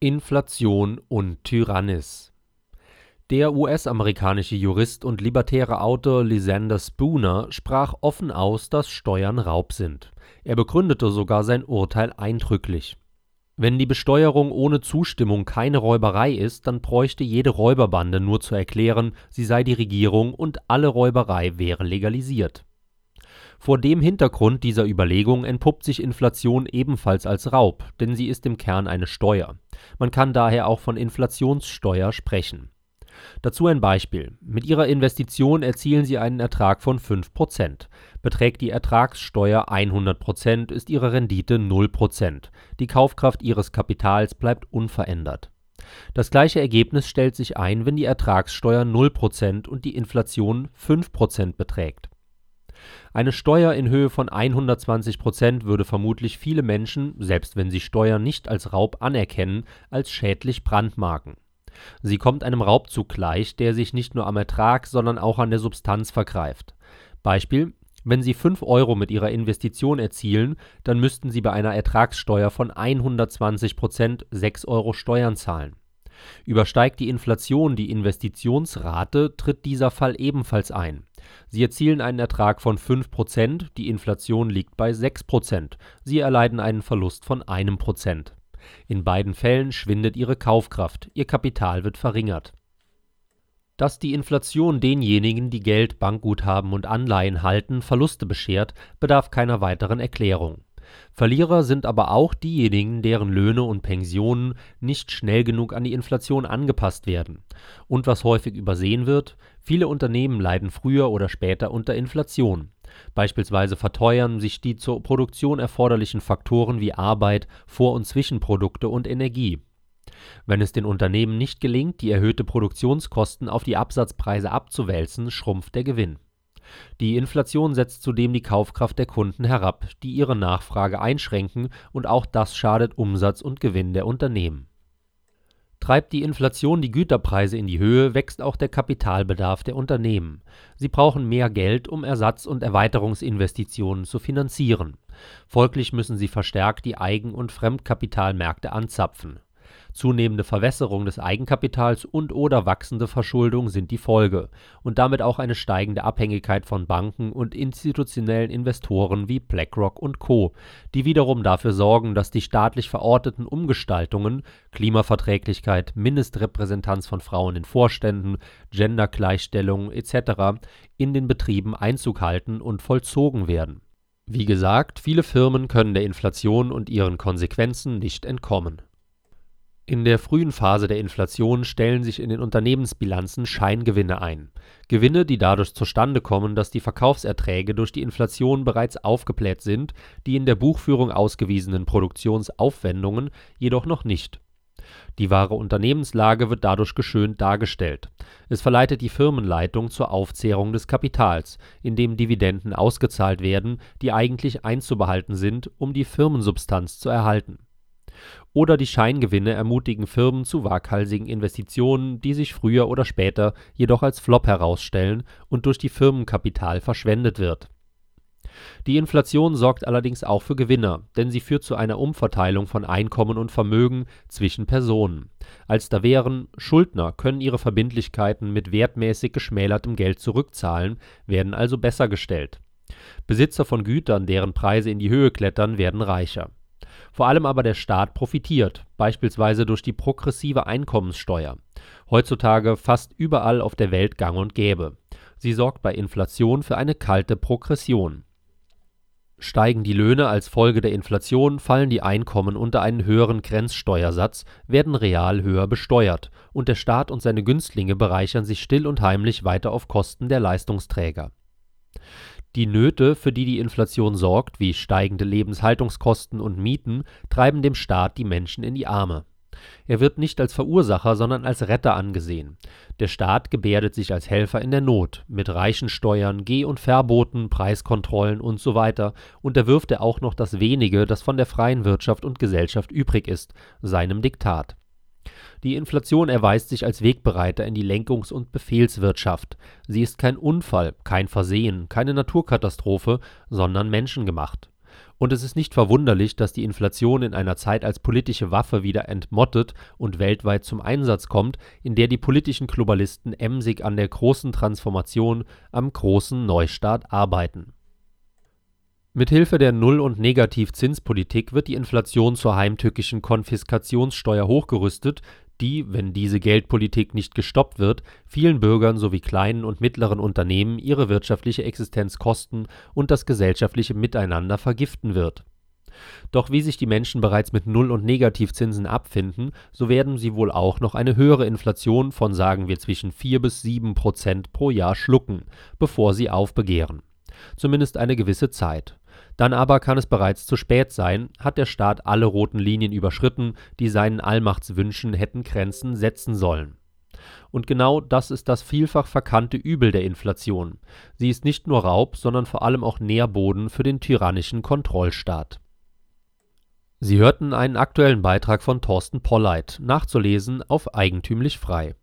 Inflation und Tyrannis Der US-amerikanische Jurist und libertäre Autor Lysander Spooner sprach offen aus, dass Steuern Raub sind. Er begründete sogar sein Urteil eindrücklich. Wenn die Besteuerung ohne Zustimmung keine Räuberei ist, dann bräuchte jede Räuberbande nur zu erklären, sie sei die Regierung und alle Räuberei wäre legalisiert vor dem Hintergrund dieser Überlegung entpuppt sich Inflation ebenfalls als Raub, denn sie ist im Kern eine Steuer. Man kann daher auch von Inflationssteuer sprechen. Dazu ein Beispiel: Mit Ihrer Investition erzielen Sie einen Ertrag von 5% Beträgt die Ertragssteuer 100% ist Ihre Rendite 0% Die Kaufkraft Ihres Kapitals bleibt unverändert. Das gleiche Ergebnis stellt sich ein, wenn die Ertragssteuer 0% und die Inflation 5% beträgt eine Steuer in Höhe von 120 Prozent würde vermutlich viele Menschen, selbst wenn sie Steuern nicht als Raub anerkennen, als schädlich brandmarken. Sie kommt einem Raubzug gleich, der sich nicht nur am Ertrag, sondern auch an der Substanz vergreift. Beispiel: Wenn Sie 5 Euro mit Ihrer Investition erzielen, dann müssten Sie bei einer Ertragssteuer von 120 Prozent 6 Euro Steuern zahlen Übersteigt die Inflation die Investitionsrate, tritt dieser Fall ebenfalls ein. Sie erzielen einen Ertrag von 5 Prozent, die Inflation liegt bei 6 Prozent. Sie erleiden einen Verlust von einem Prozent. In beiden Fällen schwindet ihre Kaufkraft, ihr Kapital wird verringert. Dass die Inflation denjenigen, die Geld, Bankguthaben und Anleihen halten, Verluste beschert, bedarf keiner weiteren Erklärung Verlierer sind aber auch diejenigen, deren Löhne und Pensionen nicht schnell genug an die Inflation angepasst werden. Und was häufig übersehen wird: Viele Unternehmen leiden früher oder später unter Inflation. Beispielsweise verteuern sich die zur Produktion erforderlichen Faktoren wie Arbeit, Vor und Zwischenprodukte und Energie. Wenn es den Unternehmen nicht gelingt, die erhöhte Produktionskosten auf die Absatzpreise abzuwälzen, schrumpft der Gewinn die Inflation setzt zudem die Kaufkraft der Kunden herab, die ihre Nachfrage einschränken, und auch das schadet Umsatz und Gewinn der Unternehmen. Treibt die Inflation die Güterpreise in die Höhe, wächst auch der Kapitalbedarf der Unternehmen. Sie brauchen mehr Geld, um Ersatz und Erweiterungsinvestitionen zu finanzieren. Folglich müssen sie verstärkt die Eigen und Fremdkapitalmärkte anzapfen Zunehmende Verwässerung des Eigenkapitals und/oder wachsende Verschuldung sind die Folge und damit auch eine steigende Abhängigkeit von Banken und institutionellen Investoren wie BlackRock und Co., die wiederum dafür sorgen, dass die staatlich verorteten Umgestaltungen (Klimaverträglichkeit, Mindestrepräsentanz von Frauen in Vorständen, Gendergleichstellung etc.) in den Betrieben Einzug halten und vollzogen werden. Wie gesagt, viele Firmen können der Inflation und ihren Konsequenzen nicht entkommen in der frühen Phase der Inflation stellen sich in den Unternehmensbilanzen Scheingewinne ein. Gewinne, die dadurch zustande kommen, dass die Verkaufserträge durch die Inflation bereits aufgebläht sind, die in der Buchführung ausgewiesenen Produktionsaufwendungen jedoch noch nicht. Die wahre Unternehmenslage wird dadurch geschönt dargestellt. Es verleitet die Firmenleitung zur Aufzehrung des Kapitals, indem Dividenden ausgezahlt werden, die eigentlich einzubehalten sind, um die Firmensubstanz zu erhalten oder die Scheingewinne ermutigen Firmen zu waghalsigen Investitionen, die sich früher oder später jedoch als Flop herausstellen und durch die Firmenkapital verschwendet wird. Die Inflation sorgt allerdings auch für Gewinner, denn sie führt zu einer Umverteilung von Einkommen und Vermögen zwischen Personen. Als da wären Schuldner können ihre Verbindlichkeiten mit wertmäßig geschmälertem Geld zurückzahlen, werden also besser gestellt. Besitzer von Gütern, deren Preise in die Höhe klettern, werden reicher vor allem aber der Staat profitiert, beispielsweise durch die progressive Einkommenssteuer, heutzutage fast überall auf der Welt gang und gäbe. Sie sorgt bei Inflation für eine kalte Progression. Steigen die Löhne als Folge der Inflation, fallen die Einkommen unter einen höheren Grenzsteuersatz, werden real höher besteuert, und der Staat und seine Günstlinge bereichern sich still und heimlich weiter auf Kosten der Leistungsträger die Nöte, für die die Inflation sorgt, wie steigende Lebenshaltungskosten und Mieten, treiben dem Staat die Menschen in die Arme. Er wird nicht als Verursacher, sondern als Retter angesehen. Der Staat gebärdet sich als Helfer in der Not, mit reichen Steuern, Geh- und Verboten, Preiskontrollen usw. unterwirft er auch noch das wenige, das von der freien Wirtschaft und Gesellschaft übrig ist, seinem Diktat die Inflation erweist sich als Wegbereiter in die Lenkungs und Befehlswirtschaft. Sie ist kein Unfall, kein Versehen, keine Naturkatastrophe, sondern menschengemacht. Und es ist nicht verwunderlich, dass die Inflation in einer Zeit als politische Waffe wieder entmottet und weltweit zum Einsatz kommt, in der die politischen Globalisten emsig an der großen Transformation, am großen Neustart arbeiten. Mithilfe der Null und Negativzinspolitik wird die Inflation zur heimtückischen Konfiskationssteuer hochgerüstet, die, wenn diese Geldpolitik nicht gestoppt wird, vielen Bürgern sowie kleinen und mittleren Unternehmen ihre wirtschaftliche Existenz kosten und das gesellschaftliche Miteinander vergiften wird. Doch wie sich die Menschen bereits mit Null und Negativzinsen abfinden, so werden sie wohl auch noch eine höhere Inflation von sagen wir zwischen 4 bis 7 Prozent pro Jahr schlucken, bevor sie aufbegehren. Zumindest eine gewisse Zeit dann aber kann es bereits zu spät sein, hat der Staat alle roten Linien überschritten, die seinen Allmachtswünschen hätten Grenzen setzen sollen. Und genau das ist das vielfach verkannte Übel der Inflation. Sie ist nicht nur Raub, sondern vor allem auch Nährboden für den tyrannischen Kontrollstaat. Sie hörten einen aktuellen Beitrag von Thorsten Polleit, nachzulesen auf eigentümlich frei